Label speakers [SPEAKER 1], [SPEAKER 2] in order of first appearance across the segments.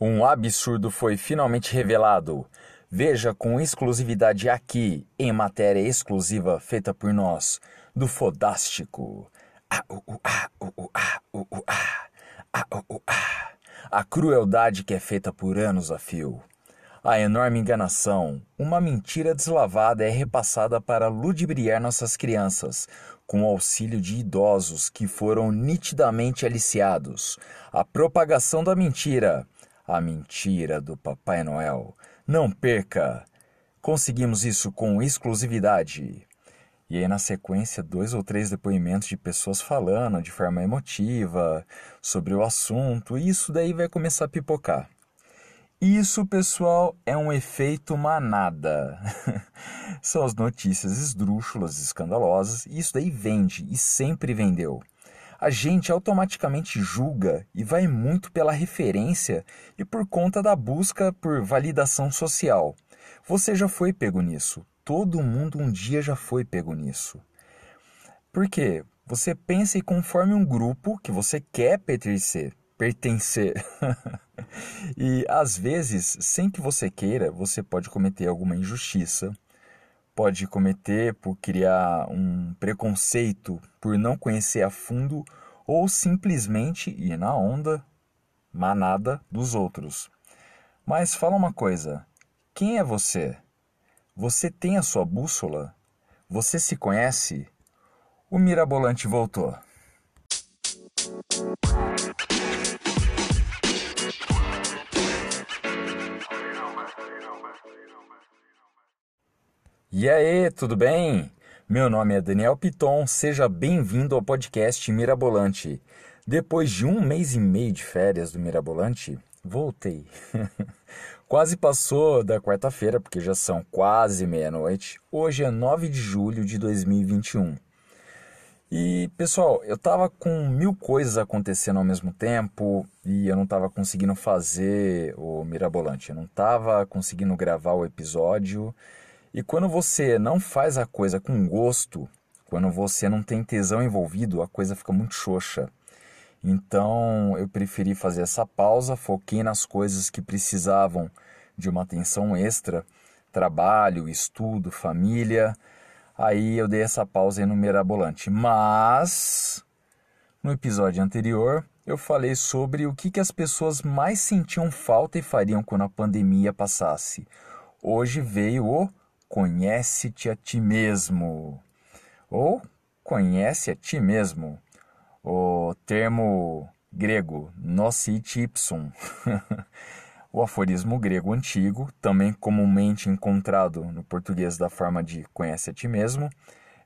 [SPEAKER 1] Um absurdo foi finalmente revelado. Veja com exclusividade aqui, em matéria exclusiva feita por nós, do Fodástico. A crueldade que é feita por anos a fio. A enorme enganação, uma mentira deslavada é repassada para ludibriar nossas crianças, com o auxílio de idosos que foram nitidamente aliciados. A propagação da mentira, a mentira do Papai Noel. Não perca! Conseguimos isso com exclusividade. E aí, na sequência, dois ou três depoimentos de pessoas falando de forma emotiva sobre o assunto, e isso daí vai começar a pipocar. Isso, pessoal, é um efeito manada. São as notícias esdrúxulas, escandalosas, e isso daí vende e sempre vendeu. A gente automaticamente julga e vai muito pela referência e por conta da busca por validação social. Você já foi pego nisso. Todo mundo um dia já foi pego nisso. Por quê? Você pensa e conforme um grupo que você quer pertencer, pertencer. e às vezes, sem que você queira, você pode cometer alguma injustiça, pode cometer por criar um preconceito, por não conhecer a fundo ou simplesmente ir na onda manada dos outros. Mas fala uma coisa: quem é você? Você tem a sua bússola? Você se conhece? O mirabolante voltou. E aí, tudo bem? Meu nome é Daniel Piton, seja bem-vindo ao podcast Mirabolante. Depois de um mês e meio de férias do Mirabolante, voltei. quase passou da quarta-feira, porque já são quase meia-noite. Hoje é 9 de julho de 2021. E pessoal, eu tava com mil coisas acontecendo ao mesmo tempo e eu não tava conseguindo fazer o Mirabolante. Eu não tava conseguindo gravar o episódio e quando você não faz a coisa com gosto, quando você não tem tesão envolvido, a coisa fica muito xoxa. Então eu preferi fazer essa pausa, foquei nas coisas que precisavam de uma atenção extra, trabalho, estudo, família. Aí eu dei essa pausa no Mirabolante. Mas no episódio anterior eu falei sobre o que, que as pessoas mais sentiam falta e fariam quando a pandemia passasse. Hoje veio o conhece-te a ti mesmo. Ou conhece a ti mesmo. O termo grego nocit ipsum. o aforismo grego antigo, também comumente encontrado no português da forma de conhece a ti mesmo,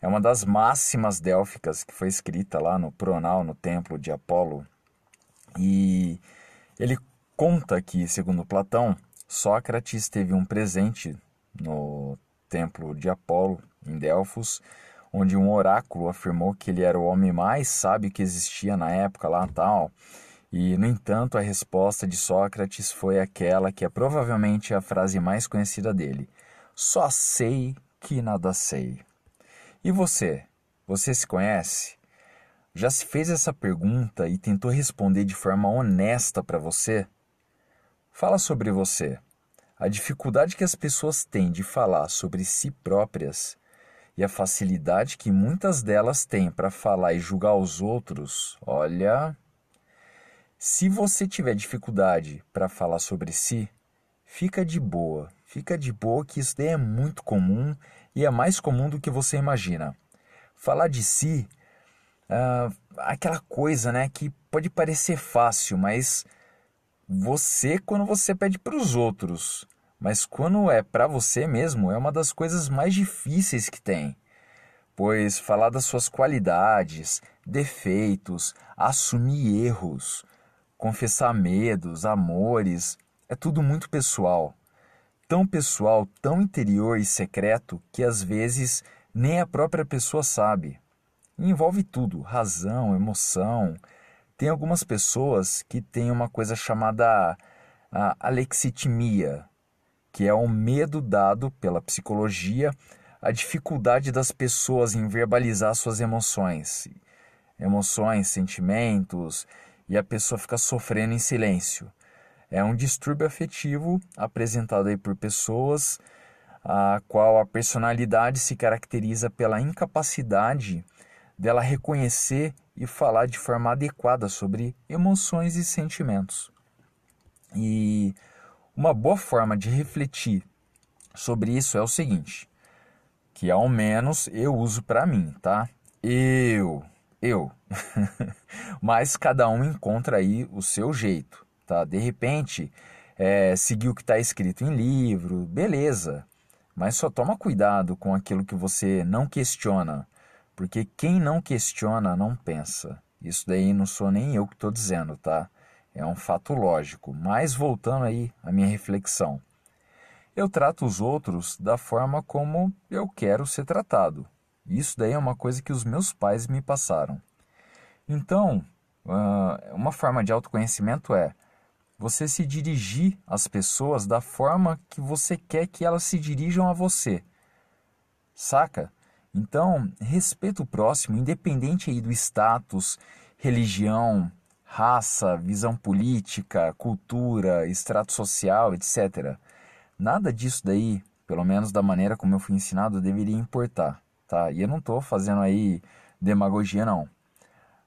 [SPEAKER 1] é uma das máximas délficas que foi escrita lá no Pronal, no templo de Apolo. E ele conta que, segundo Platão, Sócrates teve um presente no templo de Apolo, em Delfos, onde um oráculo afirmou que ele era o homem mais sábio que existia na época lá tal. E, no entanto, a resposta de Sócrates foi aquela que é provavelmente a frase mais conhecida dele: Só sei que nada sei. E você? Você se conhece? Já se fez essa pergunta e tentou responder de forma honesta para você? Fala sobre você. A dificuldade que as pessoas têm de falar sobre si próprias e a facilidade que muitas delas têm para falar e julgar os outros, olha. Se você tiver dificuldade para falar sobre si, fica de boa. Fica de boa que isso daí é muito comum e é mais comum do que você imagina. Falar de si, uh, aquela coisa né, que pode parecer fácil, mas você quando você pede para os outros, mas quando é para você mesmo é uma das coisas mais difíceis que tem. Pois falar das suas qualidades, defeitos, assumir erros, confessar medos, amores, é tudo muito pessoal. Tão pessoal, tão interior e secreto que às vezes nem a própria pessoa sabe. E envolve tudo: razão, emoção, tem algumas pessoas que têm uma coisa chamada a alexitimia, que é o medo dado pela psicologia à dificuldade das pessoas em verbalizar suas emoções, emoções, sentimentos, e a pessoa fica sofrendo em silêncio. é um distúrbio afetivo apresentado aí por pessoas a qual a personalidade se caracteriza pela incapacidade dela reconhecer e falar de forma adequada sobre emoções e sentimentos. E uma boa forma de refletir sobre isso é o seguinte, que ao menos eu uso para mim, tá? Eu, eu. Mas cada um encontra aí o seu jeito, tá? De repente, é, seguir o que está escrito em livro, beleza. Mas só toma cuidado com aquilo que você não questiona, porque quem não questiona não pensa. Isso daí não sou nem eu que estou dizendo, tá? É um fato lógico. Mas voltando aí à minha reflexão. Eu trato os outros da forma como eu quero ser tratado. Isso daí é uma coisa que os meus pais me passaram. Então, ah, uma forma de autoconhecimento é você se dirigir às pessoas da forma que você quer que elas se dirijam a você. Saca? Então, respeita o próximo, independente aí do status, religião, raça, visão política, cultura, extrato social, etc. Nada disso daí, pelo menos da maneira como eu fui ensinado, deveria importar, tá? E eu não estou fazendo aí demagogia, não.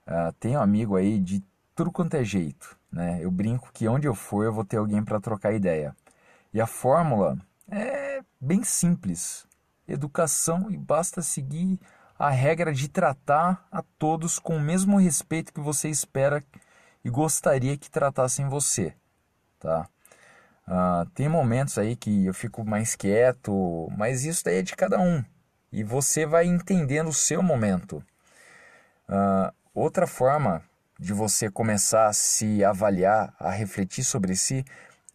[SPEAKER 1] Uh, tenho um amigo aí de tudo quanto é jeito, né? Eu brinco que onde eu for eu vou ter alguém para trocar ideia. E a fórmula é bem simples. Educação e basta seguir a regra de tratar a todos com o mesmo respeito que você espera e gostaria que tratassem você, tá? Uh, tem momentos aí que eu fico mais quieto, mas isso daí é de cada um e você vai entendendo o seu momento. Uh, outra forma de você começar a se avaliar, a refletir sobre si,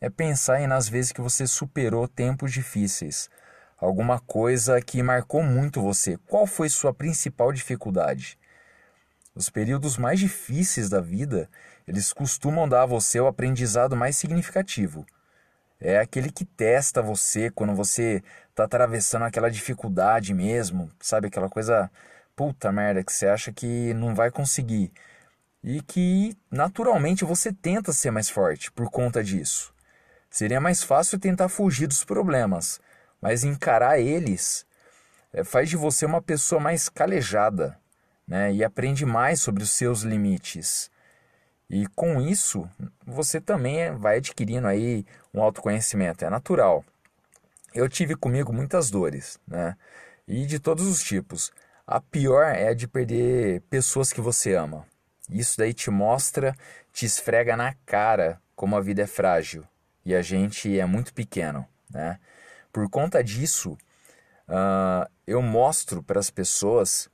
[SPEAKER 1] é pensar em nas vezes que você superou tempos difíceis, alguma coisa que marcou muito você. Qual foi sua principal dificuldade? Os períodos mais difíceis da vida, eles costumam dar a você o aprendizado mais significativo. É aquele que testa você quando você está atravessando aquela dificuldade mesmo, sabe? Aquela coisa, puta merda, que você acha que não vai conseguir e que naturalmente você tenta ser mais forte por conta disso. Seria mais fácil tentar fugir dos problemas, mas encarar eles é, faz de você uma pessoa mais calejada né, e aprende mais sobre os seus limites. E com isso, você também vai adquirindo aí um autoconhecimento, é natural. Eu tive comigo muitas dores, né? E de todos os tipos. A pior é a de perder pessoas que você ama. Isso daí te mostra, te esfrega na cara como a vida é frágil e a gente é muito pequeno, né? Por conta disso, uh, eu mostro para as pessoas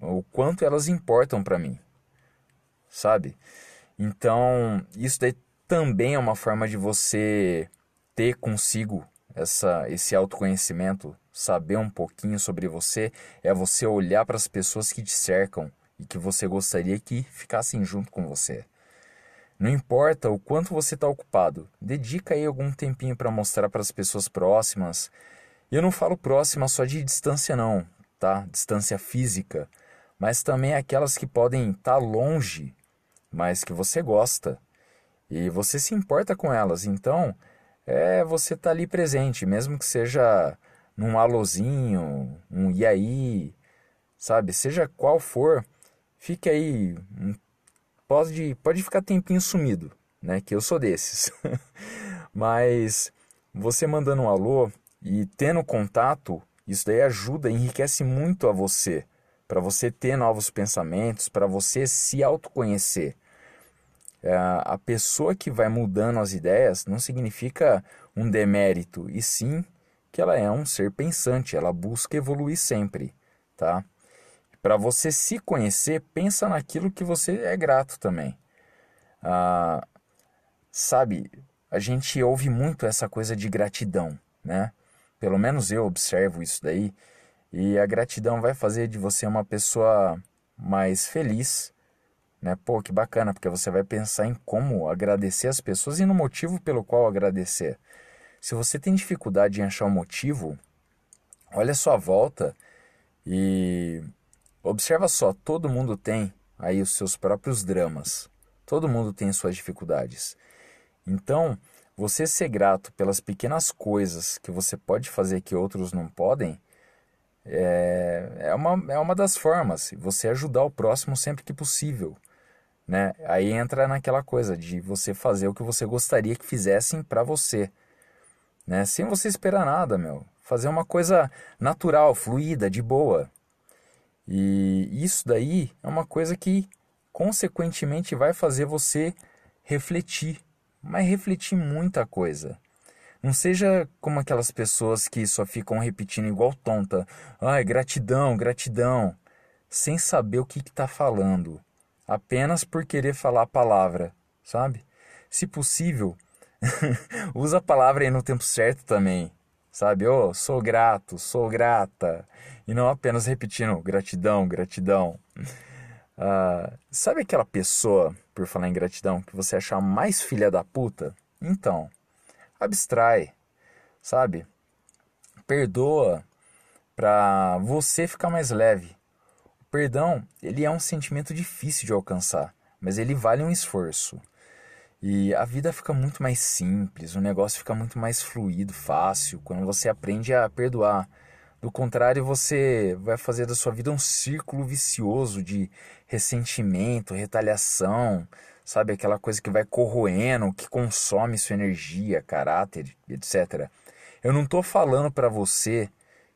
[SPEAKER 1] o quanto elas importam para mim, sabe? Então, isso daí também é uma forma de você ter consigo essa, esse autoconhecimento, saber um pouquinho sobre você, é você olhar para as pessoas que te cercam e que você gostaria que ficassem junto com você. Não importa o quanto você está ocupado, dedica aí algum tempinho para mostrar para as pessoas próximas. E eu não falo próxima só de distância não, tá? Distância física, mas também aquelas que podem estar tá longe, mas que você gosta e você se importa com elas. Então, é você tá ali presente, mesmo que seja num alôzinho, um e aí, sabe? Seja qual for, fique aí, pode, pode ficar tempinho sumido, né? Que eu sou desses. Mas você mandando um alô e tendo contato, isso daí ajuda, enriquece muito a você, para você ter novos pensamentos, para você se autoconhecer. É, a pessoa que vai mudando as ideias não significa um demérito, e sim que ela é um ser pensante, ela busca evoluir sempre, tá? Para você se conhecer, pensa naquilo que você é grato também. Ah, sabe, a gente ouve muito essa coisa de gratidão, né? Pelo menos eu observo isso daí. E a gratidão vai fazer de você uma pessoa mais feliz, né? Pô, que bacana, porque você vai pensar em como agradecer as pessoas e no motivo pelo qual agradecer. Se você tem dificuldade em achar um motivo, olha a sua volta e Observa só, todo mundo tem aí os seus próprios dramas. Todo mundo tem suas dificuldades. Então, você ser grato pelas pequenas coisas que você pode fazer que outros não podem é, é, uma, é uma das formas. Você ajudar o próximo sempre que possível. Né? Aí entra naquela coisa de você fazer o que você gostaria que fizessem para você. Né? Sem você esperar nada, meu. Fazer uma coisa natural, fluida, de boa. E isso daí é uma coisa que, consequentemente, vai fazer você refletir mas refletir muita coisa. Não seja como aquelas pessoas que só ficam repetindo igual tonta. Ai, gratidão, gratidão. Sem saber o que está falando. Apenas por querer falar a palavra, sabe? Se possível, usa a palavra aí no tempo certo também. Sabe? Oh, sou grato, sou grata. E não apenas repetindo gratidão, gratidão. Uh, sabe aquela pessoa, por falar em gratidão, que você achar mais filha da puta? Então, abstrai, sabe? Perdoa para você ficar mais leve. O perdão, ele é um sentimento difícil de alcançar, mas ele vale um esforço. E a vida fica muito mais simples, o negócio fica muito mais fluido, fácil, quando você aprende a perdoar do contrário, você vai fazer da sua vida um círculo vicioso de ressentimento, retaliação, sabe? Aquela coisa que vai corroendo, que consome sua energia, caráter, etc. Eu não estou falando para você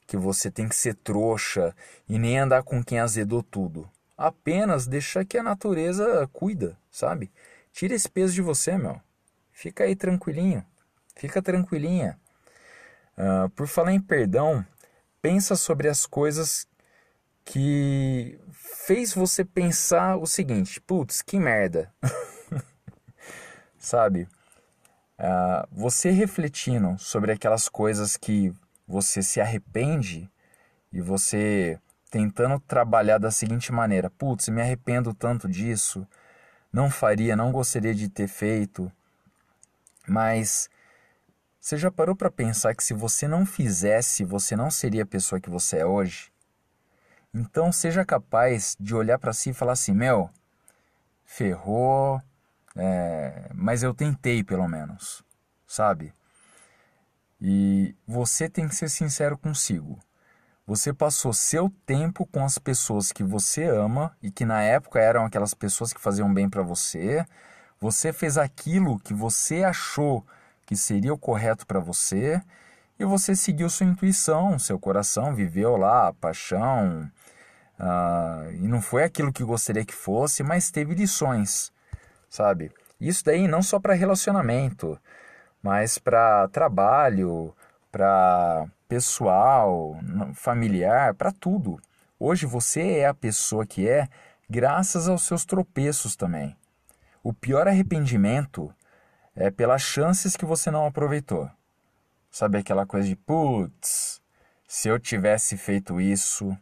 [SPEAKER 1] que você tem que ser trouxa e nem andar com quem azedou tudo. Apenas deixa que a natureza cuida, sabe? Tira esse peso de você, meu. Fica aí tranquilinho. Fica tranquilinha. Uh, por falar em perdão, pensa sobre as coisas que fez você pensar o seguinte: putz, que merda. Sabe? Uh, você refletindo sobre aquelas coisas que você se arrepende e você tentando trabalhar da seguinte maneira: putz, me arrependo tanto disso, não faria, não gostaria de ter feito, mas você já parou para pensar que se você não fizesse, você não seria a pessoa que você é hoje? Então seja capaz de olhar para si e falar assim: meu, ferrou, é, mas eu tentei pelo menos, sabe? E você tem que ser sincero consigo. Você passou seu tempo com as pessoas que você ama e que na época eram aquelas pessoas que faziam bem para você. Você fez aquilo que você achou que seria o correto para você e você seguiu sua intuição, seu coração, viveu lá a paixão uh, e não foi aquilo que gostaria que fosse, mas teve lições, sabe? Isso daí não só para relacionamento, mas para trabalho, para pessoal, familiar, para tudo. Hoje você é a pessoa que é graças aos seus tropeços também. O pior arrependimento é pelas chances que você não aproveitou. Sabe aquela coisa de putz, se eu tivesse feito isso.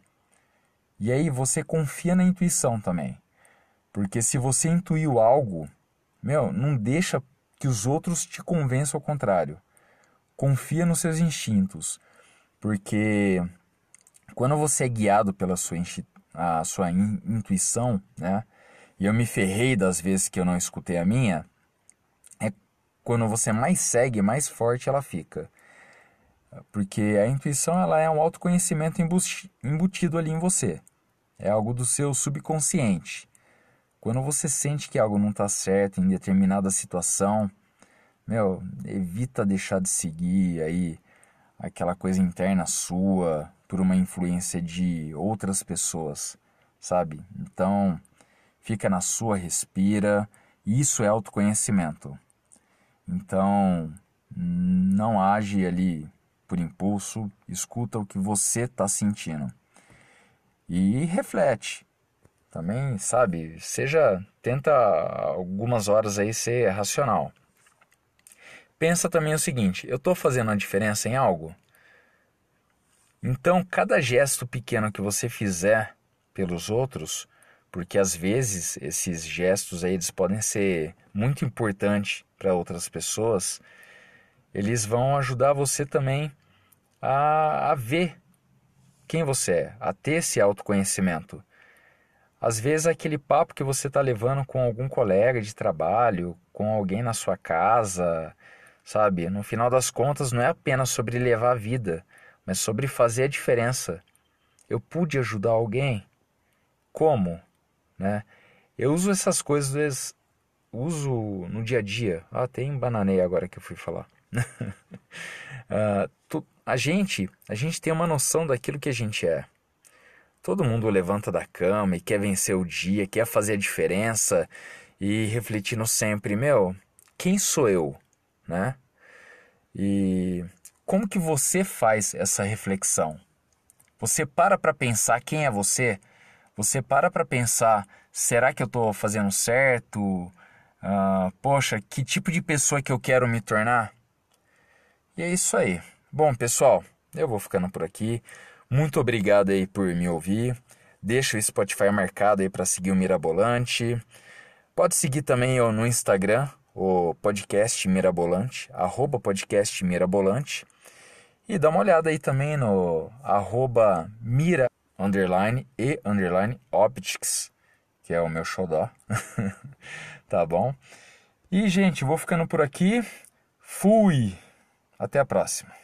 [SPEAKER 1] E aí você confia na intuição também. Porque se você intuiu algo, meu, não deixa que os outros te convençam ao contrário. Confia nos seus instintos. Porque quando você é guiado pela sua, a sua intuição, né? E eu me ferrei das vezes que eu não escutei a minha, quando você mais segue, mais forte ela fica. Porque a intuição ela é um autoconhecimento embutido ali em você. É algo do seu subconsciente. Quando você sente que algo não está certo em determinada situação, meu, evita deixar de seguir aí aquela coisa interna sua por uma influência de outras pessoas, sabe? Então, fica na sua, respira. Isso é autoconhecimento. Então, não age ali por impulso, escuta o que você está sentindo e reflete. Também, sabe, seja, tenta algumas horas aí ser racional. Pensa também o seguinte: eu estou fazendo a diferença em algo? Então, cada gesto pequeno que você fizer pelos outros, porque às vezes esses gestos aí eles podem ser muito importantes para outras pessoas, eles vão ajudar você também a, a ver quem você é, a ter esse autoconhecimento. Às vezes aquele papo que você está levando com algum colega de trabalho, com alguém na sua casa, sabe? No final das contas, não é apenas sobre levar a vida, mas sobre fazer a diferença. Eu pude ajudar alguém? Como? Né? Eu uso essas coisas, uso no dia a dia. Ah, tem bananeia agora que eu fui falar. uh, tu, a gente, a gente tem uma noção daquilo que a gente é. Todo mundo levanta da cama e quer vencer o dia, quer fazer a diferença e refletindo sempre, meu, quem sou eu, né? E como que você faz essa reflexão? Você para para pensar quem é você? Você para para pensar, será que eu estou fazendo certo? Uh, poxa, que tipo de pessoa que eu quero me tornar? E é isso aí. Bom, pessoal, eu vou ficando por aqui. Muito obrigado aí por me ouvir. Deixa o Spotify marcado aí para seguir o Mirabolante. Pode seguir também eu no Instagram, o podcast Mirabolante, arroba podcast Mirabolante. E dá uma olhada aí também no arroba Mira underline e underline Optics, que é o meu xodó. tá bom? E, gente, vou ficando por aqui. Fui! Até a próxima.